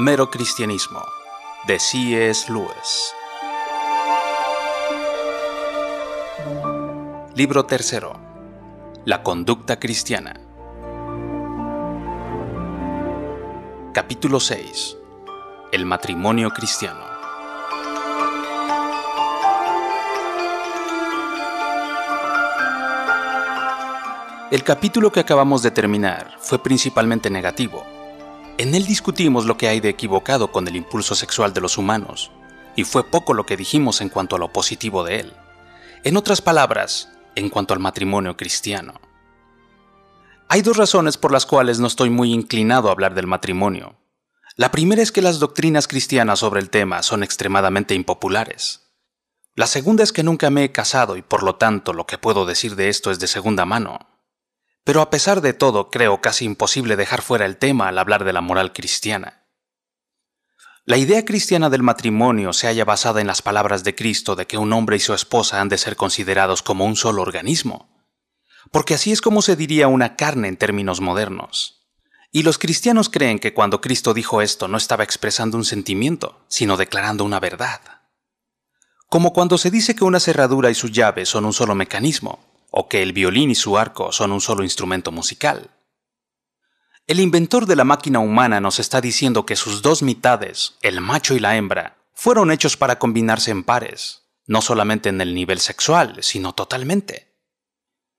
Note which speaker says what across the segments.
Speaker 1: Mero Cristianismo de C.S. Lewis. Libro tercero. La conducta cristiana. Capítulo 6. El matrimonio cristiano. El capítulo que acabamos de terminar fue principalmente negativo. En él discutimos lo que hay de equivocado con el impulso sexual de los humanos, y fue poco lo que dijimos en cuanto a lo positivo de él. En otras palabras, en cuanto al matrimonio cristiano. Hay dos razones por las cuales no estoy muy inclinado a hablar del matrimonio. La primera es que las doctrinas cristianas sobre el tema son extremadamente impopulares. La segunda es que nunca me he casado y por lo tanto lo que puedo decir de esto es de segunda mano. Pero a pesar de todo, creo casi imposible dejar fuera el tema al hablar de la moral cristiana. La idea cristiana del matrimonio se halla basada en las palabras de Cristo de que un hombre y su esposa han de ser considerados como un solo organismo, porque así es como se diría una carne en términos modernos. Y los cristianos creen que cuando Cristo dijo esto no estaba expresando un sentimiento, sino declarando una verdad. Como cuando se dice que una cerradura y su llave son un solo mecanismo, o que el violín y su arco son un solo instrumento musical. El inventor de la máquina humana nos está diciendo que sus dos mitades, el macho y la hembra, fueron hechos para combinarse en pares, no solamente en el nivel sexual, sino totalmente.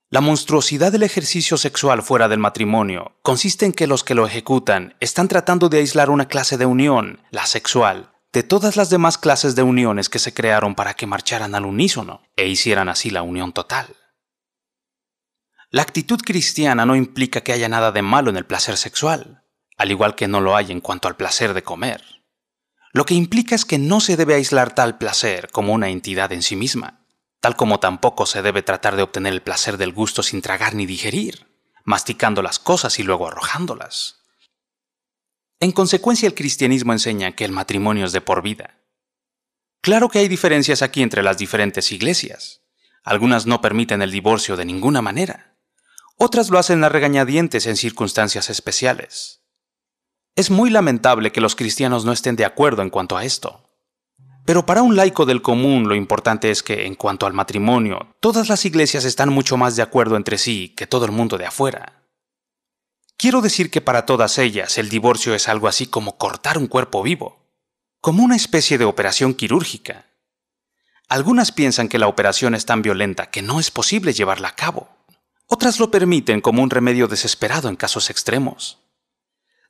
Speaker 1: La monstruosidad del ejercicio sexual fuera del matrimonio consiste en que los que lo ejecutan están tratando de aislar una clase de unión, la sexual, de todas las demás clases de uniones que se crearon para que marcharan al unísono e hicieran así la unión total. La actitud cristiana no implica que haya nada de malo en el placer sexual, al igual que no lo hay en cuanto al placer de comer. Lo que implica es que no se debe aislar tal placer como una entidad en sí misma, tal como tampoco se debe tratar de obtener el placer del gusto sin tragar ni digerir, masticando las cosas y luego arrojándolas. En consecuencia, el cristianismo enseña que el matrimonio es de por vida. Claro que hay diferencias aquí entre las diferentes iglesias. Algunas no permiten el divorcio de ninguna manera otras lo hacen a regañadientes en circunstancias especiales. Es muy lamentable que los cristianos no estén de acuerdo en cuanto a esto. Pero para un laico del común lo importante es que, en cuanto al matrimonio, todas las iglesias están mucho más de acuerdo entre sí que todo el mundo de afuera. Quiero decir que para todas ellas el divorcio es algo así como cortar un cuerpo vivo, como una especie de operación quirúrgica. Algunas piensan que la operación es tan violenta que no es posible llevarla a cabo. Otras lo permiten como un remedio desesperado en casos extremos.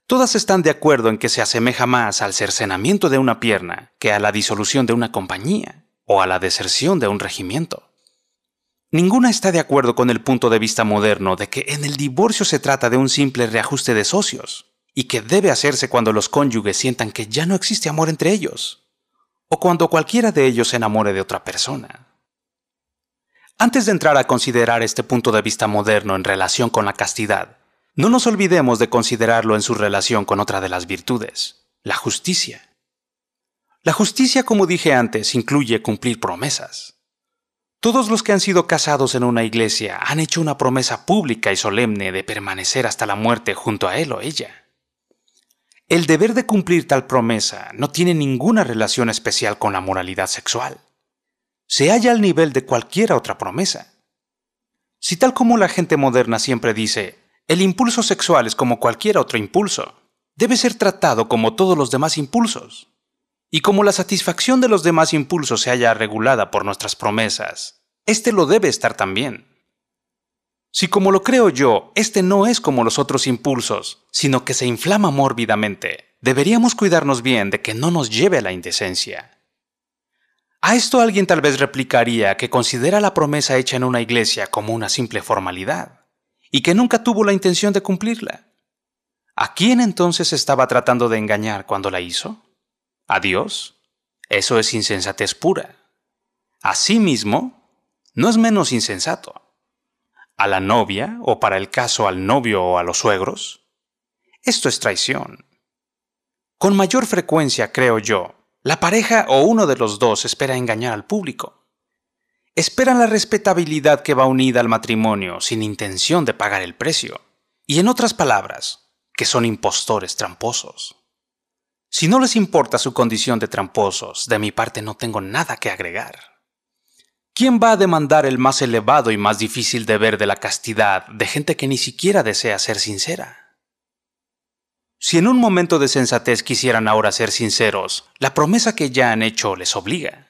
Speaker 1: Todas están de acuerdo en que se asemeja más al cercenamiento de una pierna que a la disolución de una compañía o a la deserción de un regimiento. Ninguna está de acuerdo con el punto de vista moderno de que en el divorcio se trata de un simple reajuste de socios y que debe hacerse cuando los cónyuges sientan que ya no existe amor entre ellos o cuando cualquiera de ellos se enamore de otra persona. Antes de entrar a considerar este punto de vista moderno en relación con la castidad, no nos olvidemos de considerarlo en su relación con otra de las virtudes, la justicia. La justicia, como dije antes, incluye cumplir promesas. Todos los que han sido casados en una iglesia han hecho una promesa pública y solemne de permanecer hasta la muerte junto a él o ella. El deber de cumplir tal promesa no tiene ninguna relación especial con la moralidad sexual se halla al nivel de cualquier otra promesa. Si tal como la gente moderna siempre dice, el impulso sexual es como cualquier otro impulso, debe ser tratado como todos los demás impulsos. Y como la satisfacción de los demás impulsos se halla regulada por nuestras promesas, este lo debe estar también. Si como lo creo yo, este no es como los otros impulsos, sino que se inflama mórbidamente, deberíamos cuidarnos bien de que no nos lleve a la indecencia. A esto alguien tal vez replicaría que considera la promesa hecha en una iglesia como una simple formalidad y que nunca tuvo la intención de cumplirla. ¿A quién entonces estaba tratando de engañar cuando la hizo? ¿A Dios? Eso es insensatez pura. A sí mismo, no es menos insensato. ¿A la novia o para el caso al novio o a los suegros? Esto es traición. Con mayor frecuencia, creo yo, la pareja o uno de los dos espera engañar al público. Esperan la respetabilidad que va unida al matrimonio sin intención de pagar el precio. Y en otras palabras, que son impostores tramposos. Si no les importa su condición de tramposos, de mi parte no tengo nada que agregar. ¿Quién va a demandar el más elevado y más difícil deber de la castidad de gente que ni siquiera desea ser sincera? Si en un momento de sensatez quisieran ahora ser sinceros, la promesa que ya han hecho les obliga.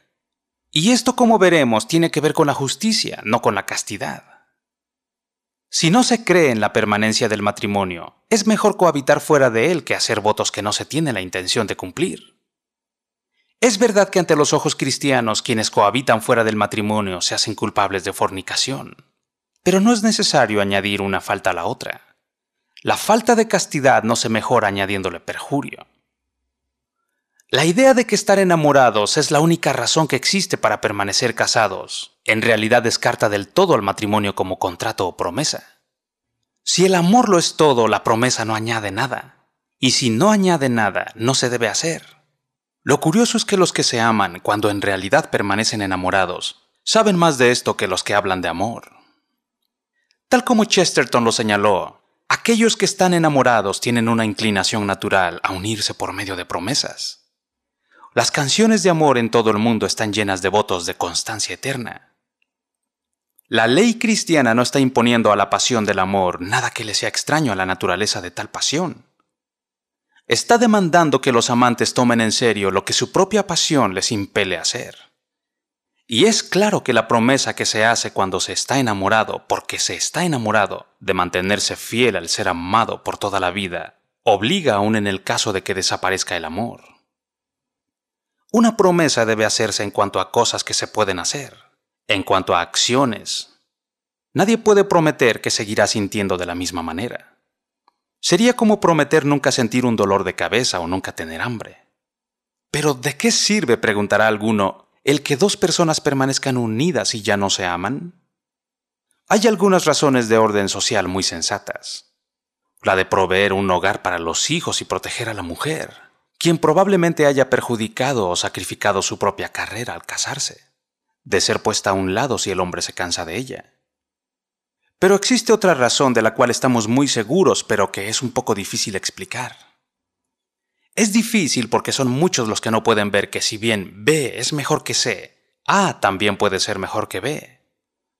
Speaker 1: Y esto, como veremos, tiene que ver con la justicia, no con la castidad. Si no se cree en la permanencia del matrimonio, es mejor cohabitar fuera de él que hacer votos que no se tiene la intención de cumplir. Es verdad que ante los ojos cristianos quienes cohabitan fuera del matrimonio se hacen culpables de fornicación, pero no es necesario añadir una falta a la otra. La falta de castidad no se mejora añadiéndole perjurio. La idea de que estar enamorados es la única razón que existe para permanecer casados, en realidad descarta del todo al matrimonio como contrato o promesa. Si el amor lo es todo, la promesa no añade nada. Y si no añade nada, no se debe hacer. Lo curioso es que los que se aman, cuando en realidad permanecen enamorados, saben más de esto que los que hablan de amor. Tal como Chesterton lo señaló, aquellos que están enamorados tienen una inclinación natural a unirse por medio de promesas. Las canciones de amor en todo el mundo están llenas de votos de constancia eterna. La ley cristiana no está imponiendo a la pasión del amor nada que le sea extraño a la naturaleza de tal pasión. Está demandando que los amantes tomen en serio lo que su propia pasión les impele a hacer. Y es claro que la promesa que se hace cuando se está enamorado, porque se está enamorado, de mantenerse fiel al ser amado por toda la vida, obliga aún en el caso de que desaparezca el amor. Una promesa debe hacerse en cuanto a cosas que se pueden hacer, en cuanto a acciones. Nadie puede prometer que seguirá sintiendo de la misma manera. Sería como prometer nunca sentir un dolor de cabeza o nunca tener hambre. Pero ¿de qué sirve, preguntará alguno, el que dos personas permanezcan unidas y ya no se aman? Hay algunas razones de orden social muy sensatas. La de proveer un hogar para los hijos y proteger a la mujer quien probablemente haya perjudicado o sacrificado su propia carrera al casarse, de ser puesta a un lado si el hombre se cansa de ella. Pero existe otra razón de la cual estamos muy seguros, pero que es un poco difícil explicar. Es difícil porque son muchos los que no pueden ver que si bien B es mejor que C, A también puede ser mejor que B.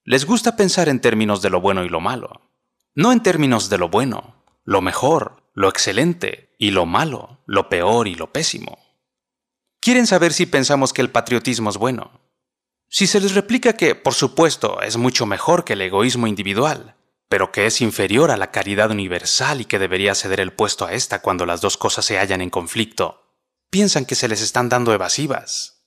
Speaker 1: Les gusta pensar en términos de lo bueno y lo malo, no en términos de lo bueno, lo mejor, lo excelente y lo malo, lo peor y lo pésimo. Quieren saber si pensamos que el patriotismo es bueno. Si se les replica que, por supuesto, es mucho mejor que el egoísmo individual, pero que es inferior a la caridad universal y que debería ceder el puesto a esta cuando las dos cosas se hallan en conflicto, piensan que se les están dando evasivas.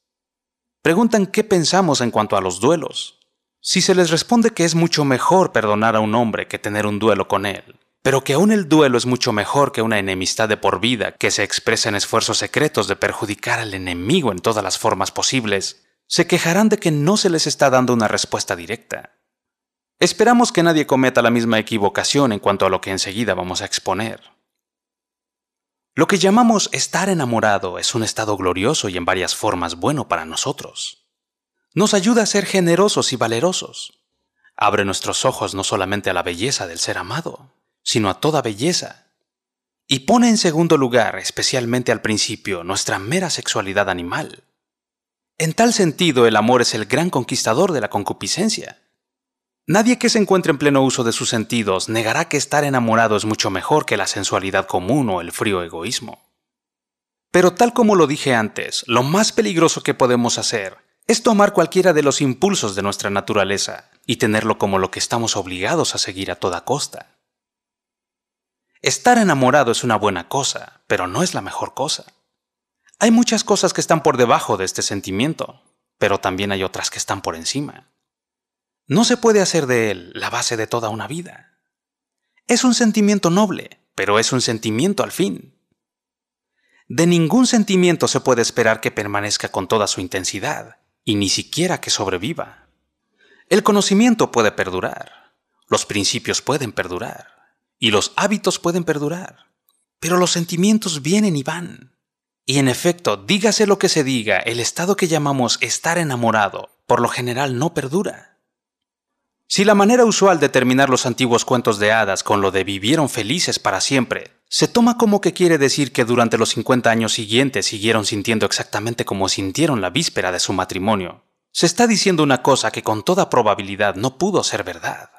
Speaker 1: Preguntan qué pensamos en cuanto a los duelos. Si se les responde que es mucho mejor perdonar a un hombre que tener un duelo con él, pero que aún el duelo es mucho mejor que una enemistad de por vida que se expresa en esfuerzos secretos de perjudicar al enemigo en todas las formas posibles, se quejarán de que no se les está dando una respuesta directa. Esperamos que nadie cometa la misma equivocación en cuanto a lo que enseguida vamos a exponer. Lo que llamamos estar enamorado es un estado glorioso y en varias formas bueno para nosotros. Nos ayuda a ser generosos y valerosos. Abre nuestros ojos no solamente a la belleza del ser amado, sino a toda belleza. Y pone en segundo lugar, especialmente al principio, nuestra mera sexualidad animal. En tal sentido, el amor es el gran conquistador de la concupiscencia. Nadie que se encuentre en pleno uso de sus sentidos negará que estar enamorado es mucho mejor que la sensualidad común o el frío egoísmo. Pero tal como lo dije antes, lo más peligroso que podemos hacer es tomar cualquiera de los impulsos de nuestra naturaleza y tenerlo como lo que estamos obligados a seguir a toda costa. Estar enamorado es una buena cosa, pero no es la mejor cosa. Hay muchas cosas que están por debajo de este sentimiento, pero también hay otras que están por encima. No se puede hacer de él la base de toda una vida. Es un sentimiento noble, pero es un sentimiento al fin. De ningún sentimiento se puede esperar que permanezca con toda su intensidad, y ni siquiera que sobreviva. El conocimiento puede perdurar, los principios pueden perdurar, y los hábitos pueden perdurar, pero los sentimientos vienen y van. Y en efecto, dígase lo que se diga, el estado que llamamos estar enamorado, por lo general no perdura. Si la manera usual de terminar los antiguos cuentos de hadas con lo de vivieron felices para siempre se toma como que quiere decir que durante los 50 años siguientes siguieron sintiendo exactamente como sintieron la víspera de su matrimonio. Se está diciendo una cosa que con toda probabilidad no pudo ser verdad,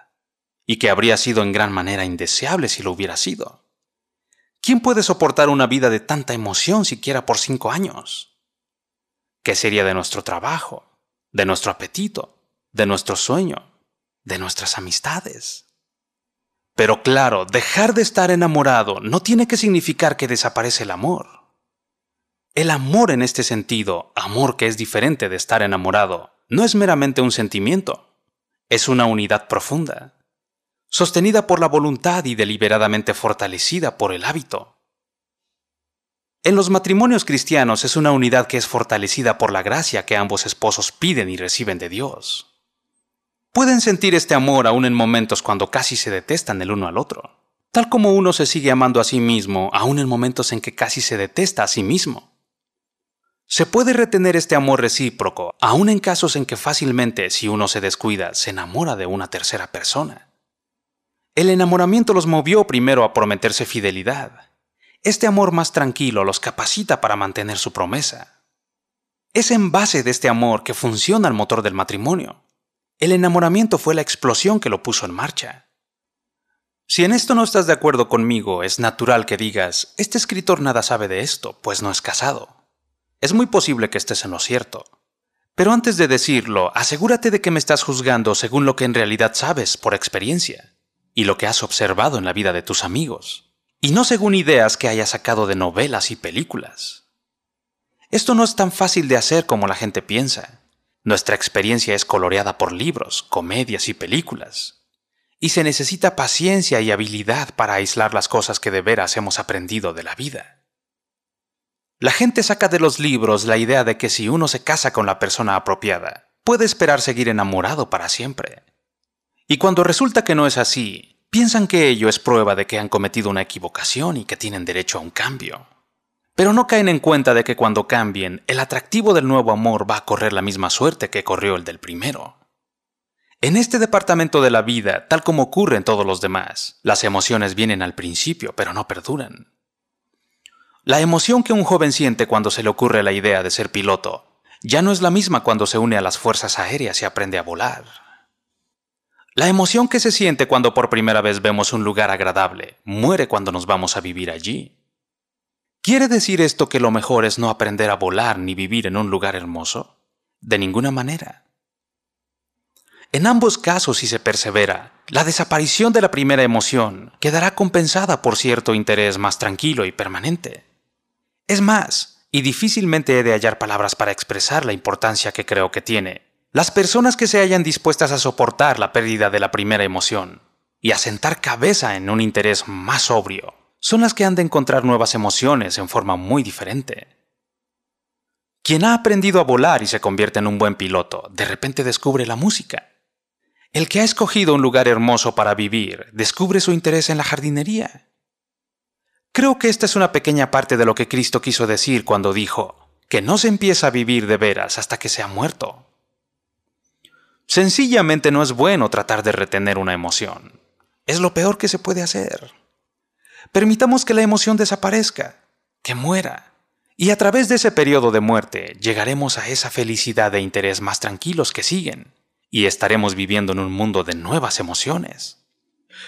Speaker 1: y que habría sido en gran manera indeseable si lo hubiera sido. ¿Quién puede soportar una vida de tanta emoción siquiera por cinco años? ¿Qué sería de nuestro trabajo, de nuestro apetito, de nuestro sueño, de nuestras amistades? Pero claro, dejar de estar enamorado no tiene que significar que desaparece el amor. El amor en este sentido, amor que es diferente de estar enamorado, no es meramente un sentimiento, es una unidad profunda, sostenida por la voluntad y deliberadamente fortalecida por el hábito. En los matrimonios cristianos es una unidad que es fortalecida por la gracia que ambos esposos piden y reciben de Dios. Pueden sentir este amor aún en momentos cuando casi se detestan el uno al otro, tal como uno se sigue amando a sí mismo aún en momentos en que casi se detesta a sí mismo. Se puede retener este amor recíproco, aún en casos en que fácilmente, si uno se descuida, se enamora de una tercera persona. El enamoramiento los movió primero a prometerse fidelidad. Este amor más tranquilo los capacita para mantener su promesa. Es en base de este amor que funciona el motor del matrimonio. El enamoramiento fue la explosión que lo puso en marcha. Si en esto no estás de acuerdo conmigo, es natural que digas, este escritor nada sabe de esto, pues no es casado. Es muy posible que estés en lo cierto. Pero antes de decirlo, asegúrate de que me estás juzgando según lo que en realidad sabes por experiencia, y lo que has observado en la vida de tus amigos, y no según ideas que hayas sacado de novelas y películas. Esto no es tan fácil de hacer como la gente piensa. Nuestra experiencia es coloreada por libros, comedias y películas. Y se necesita paciencia y habilidad para aislar las cosas que de veras hemos aprendido de la vida. La gente saca de los libros la idea de que si uno se casa con la persona apropiada, puede esperar seguir enamorado para siempre. Y cuando resulta que no es así, piensan que ello es prueba de que han cometido una equivocación y que tienen derecho a un cambio. Pero no caen en cuenta de que cuando cambien, el atractivo del nuevo amor va a correr la misma suerte que corrió el del primero. En este departamento de la vida, tal como ocurre en todos los demás, las emociones vienen al principio, pero no perduran. La emoción que un joven siente cuando se le ocurre la idea de ser piloto ya no es la misma cuando se une a las fuerzas aéreas y aprende a volar. La emoción que se siente cuando por primera vez vemos un lugar agradable muere cuando nos vamos a vivir allí. ¿Quiere decir esto que lo mejor es no aprender a volar ni vivir en un lugar hermoso? De ninguna manera. En ambos casos, si se persevera, la desaparición de la primera emoción quedará compensada por cierto interés más tranquilo y permanente. Es más, y difícilmente he de hallar palabras para expresar la importancia que creo que tiene, las personas que se hayan dispuestas a soportar la pérdida de la primera emoción y a sentar cabeza en un interés más sobrio, son las que han de encontrar nuevas emociones en forma muy diferente. Quien ha aprendido a volar y se convierte en un buen piloto, de repente descubre la música. El que ha escogido un lugar hermoso para vivir, descubre su interés en la jardinería. Creo que esta es una pequeña parte de lo que Cristo quiso decir cuando dijo, que no se empieza a vivir de veras hasta que se ha muerto. Sencillamente no es bueno tratar de retener una emoción. Es lo peor que se puede hacer. Permitamos que la emoción desaparezca, que muera. Y a través de ese periodo de muerte llegaremos a esa felicidad e interés más tranquilos que siguen, y estaremos viviendo en un mundo de nuevas emociones.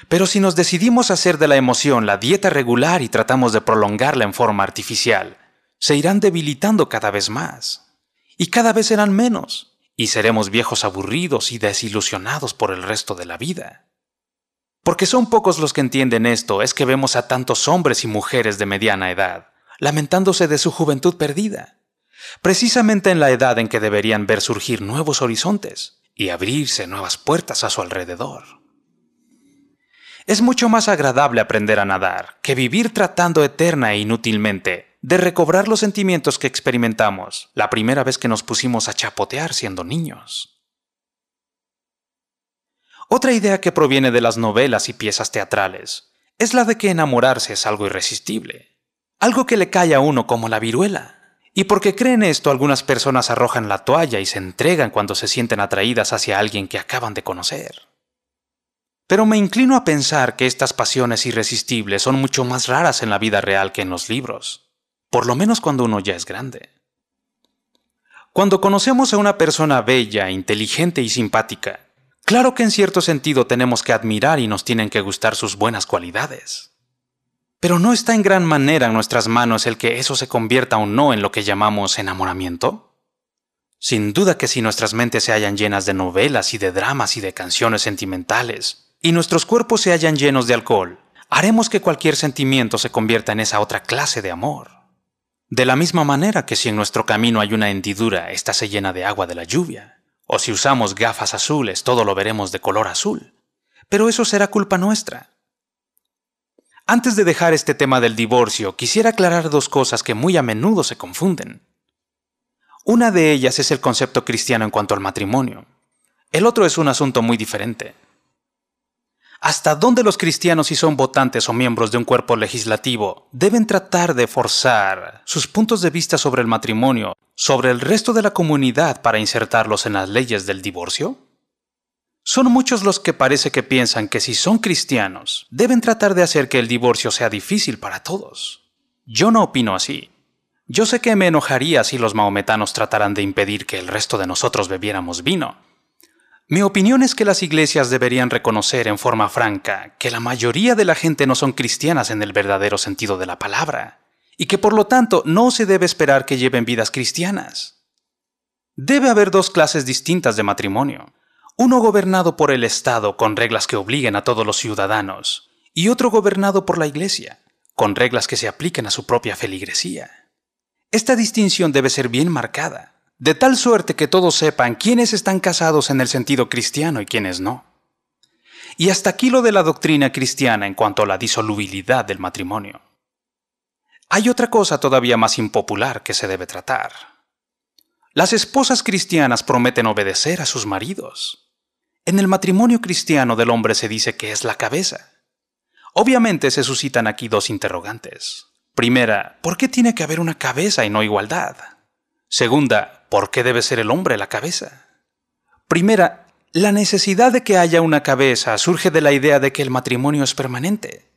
Speaker 1: Pero si nos decidimos hacer de la emoción la dieta regular y tratamos de prolongarla en forma artificial, se irán debilitando cada vez más, y cada vez serán menos, y seremos viejos aburridos y desilusionados por el resto de la vida. Porque son pocos los que entienden esto, es que vemos a tantos hombres y mujeres de mediana edad, lamentándose de su juventud perdida, precisamente en la edad en que deberían ver surgir nuevos horizontes y abrirse nuevas puertas a su alrededor. Es mucho más agradable aprender a nadar que vivir tratando eterna e inútilmente de recobrar los sentimientos que experimentamos la primera vez que nos pusimos a chapotear siendo niños. Otra idea que proviene de las novelas y piezas teatrales es la de que enamorarse es algo irresistible, algo que le cae a uno como la viruela. Y porque creen esto, algunas personas arrojan la toalla y se entregan cuando se sienten atraídas hacia alguien que acaban de conocer. Pero me inclino a pensar que estas pasiones irresistibles son mucho más raras en la vida real que en los libros, por lo menos cuando uno ya es grande. Cuando conocemos a una persona bella, inteligente y simpática, claro que en cierto sentido tenemos que admirar y nos tienen que gustar sus buenas cualidades. Pero ¿no está en gran manera en nuestras manos el que eso se convierta o no en lo que llamamos enamoramiento? Sin duda que si nuestras mentes se hallan llenas de novelas y de dramas y de canciones sentimentales, y nuestros cuerpos se hallan llenos de alcohol, haremos que cualquier sentimiento se convierta en esa otra clase de amor. De la misma manera que si en nuestro camino hay una hendidura, ésta se llena de agua de la lluvia, o si usamos gafas azules, todo lo veremos de color azul. Pero eso será culpa nuestra. Antes de dejar este tema del divorcio, quisiera aclarar dos cosas que muy a menudo se confunden. Una de ellas es el concepto cristiano en cuanto al matrimonio. El otro es un asunto muy diferente hasta dónde los cristianos, si son votantes o miembros de un cuerpo legislativo, deben tratar de forzar sus puntos de vista sobre el matrimonio sobre el resto de la comunidad para insertarlos en las leyes del divorcio? Son muchos los que parece que piensan que si son cristianos, deben tratar de hacer que el divorcio sea difícil para todos. Yo no opino así. Yo sé que me enojaría si los maometanos trataran de impedir que el resto de nosotros bebiéramos vino, mi opinión es que las iglesias deberían reconocer en forma franca que la mayoría de la gente no son cristianas en el verdadero sentido de la palabra, y que por lo tanto no se debe esperar que lleven vidas cristianas. Debe haber dos clases distintas de matrimonio, uno gobernado por el Estado con reglas que obliguen a todos los ciudadanos, y otro gobernado por la Iglesia, con reglas que se apliquen a su propia feligresía. Esta distinción debe ser bien marcada de tal suerte que todos sepan quiénes están casados en el sentido cristiano y quiénes no. Y hasta aquí lo de la doctrina cristiana en cuanto a la disolubilidad del matrimonio. Hay otra cosa todavía más impopular que se debe tratar. Las esposas cristianas prometen obedecer a sus maridos. En el matrimonio cristiano del hombre se dice que es la cabeza. Obviamente se suscitan aquí dos interrogantes. Primera, ¿por qué tiene que haber una cabeza y no igualdad? Segunda, ¿por qué debe ser el hombre la cabeza? Primera, la necesidad de que haya una cabeza surge de la idea de que el matrimonio es permanente.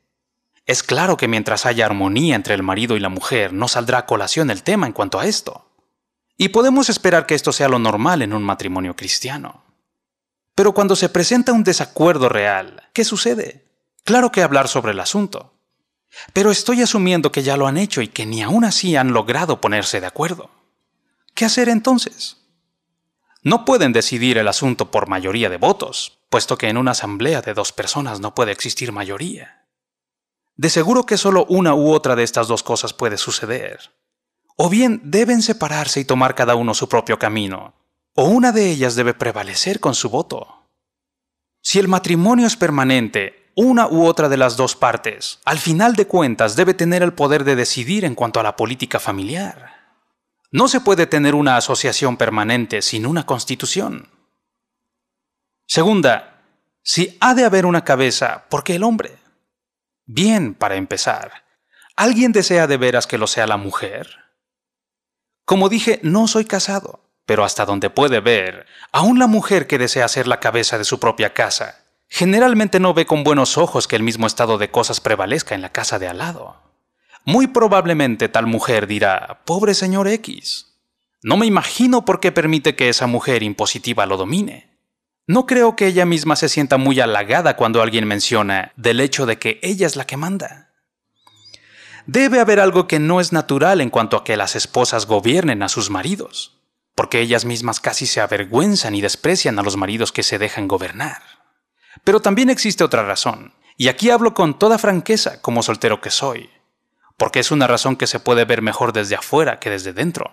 Speaker 1: Es claro que mientras haya armonía entre el marido y la mujer, no saldrá a colación el tema en cuanto a esto. Y podemos esperar que esto sea lo normal en un matrimonio cristiano. Pero cuando se presenta un desacuerdo real, ¿qué sucede? Claro que hablar sobre el asunto. Pero estoy asumiendo que ya lo han hecho y que ni aún así han logrado ponerse de acuerdo. ¿Qué hacer entonces? No pueden decidir el asunto por mayoría de votos, puesto que en una asamblea de dos personas no puede existir mayoría. De seguro que solo una u otra de estas dos cosas puede suceder. O bien deben separarse y tomar cada uno su propio camino, o una de ellas debe prevalecer con su voto. Si el matrimonio es permanente, una u otra de las dos partes, al final de cuentas, debe tener el poder de decidir en cuanto a la política familiar. No se puede tener una asociación permanente sin una constitución. Segunda, si ha de haber una cabeza, ¿por qué el hombre? Bien, para empezar, ¿alguien desea de veras que lo sea la mujer? Como dije, no soy casado, pero hasta donde puede ver, aún la mujer que desea ser la cabeza de su propia casa, generalmente no ve con buenos ojos que el mismo estado de cosas prevalezca en la casa de al lado. Muy probablemente tal mujer dirá, pobre señor X. No me imagino por qué permite que esa mujer impositiva lo domine. No creo que ella misma se sienta muy halagada cuando alguien menciona del hecho de que ella es la que manda. Debe haber algo que no es natural en cuanto a que las esposas gobiernen a sus maridos, porque ellas mismas casi se avergüenzan y desprecian a los maridos que se dejan gobernar. Pero también existe otra razón, y aquí hablo con toda franqueza como soltero que soy porque es una razón que se puede ver mejor desde afuera que desde dentro.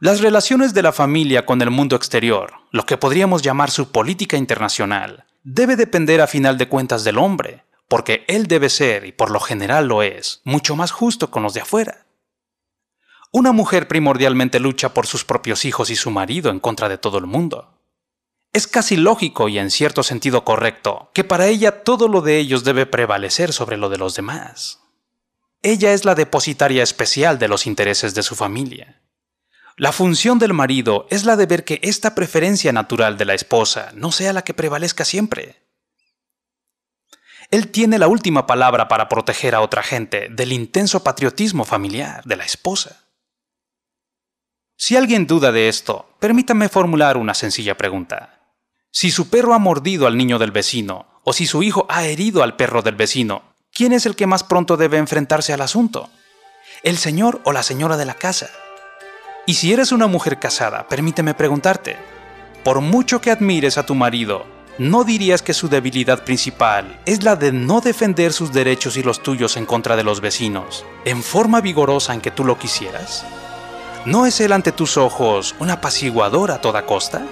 Speaker 1: Las relaciones de la familia con el mundo exterior, lo que podríamos llamar su política internacional, debe depender a final de cuentas del hombre, porque él debe ser, y por lo general lo es, mucho más justo con los de afuera. Una mujer primordialmente lucha por sus propios hijos y su marido en contra de todo el mundo. Es casi lógico y en cierto sentido correcto que para ella todo lo de ellos debe prevalecer sobre lo de los demás. Ella es la depositaria especial de los intereses de su familia. La función del marido es la de ver que esta preferencia natural de la esposa no sea la que prevalezca siempre. Él tiene la última palabra para proteger a otra gente del intenso patriotismo familiar de la esposa. Si alguien duda de esto, permítame formular una sencilla pregunta. Si su perro ha mordido al niño del vecino, o si su hijo ha herido al perro del vecino, ¿quién es el que más pronto debe enfrentarse al asunto? ¿El señor o la señora de la casa? Y si eres una mujer casada, permíteme preguntarte, por mucho que admires a tu marido, ¿no dirías que su debilidad principal es la de no defender sus derechos y los tuyos en contra de los vecinos, en forma vigorosa en que tú lo quisieras? ¿No es él ante tus ojos un apaciguador a toda costa?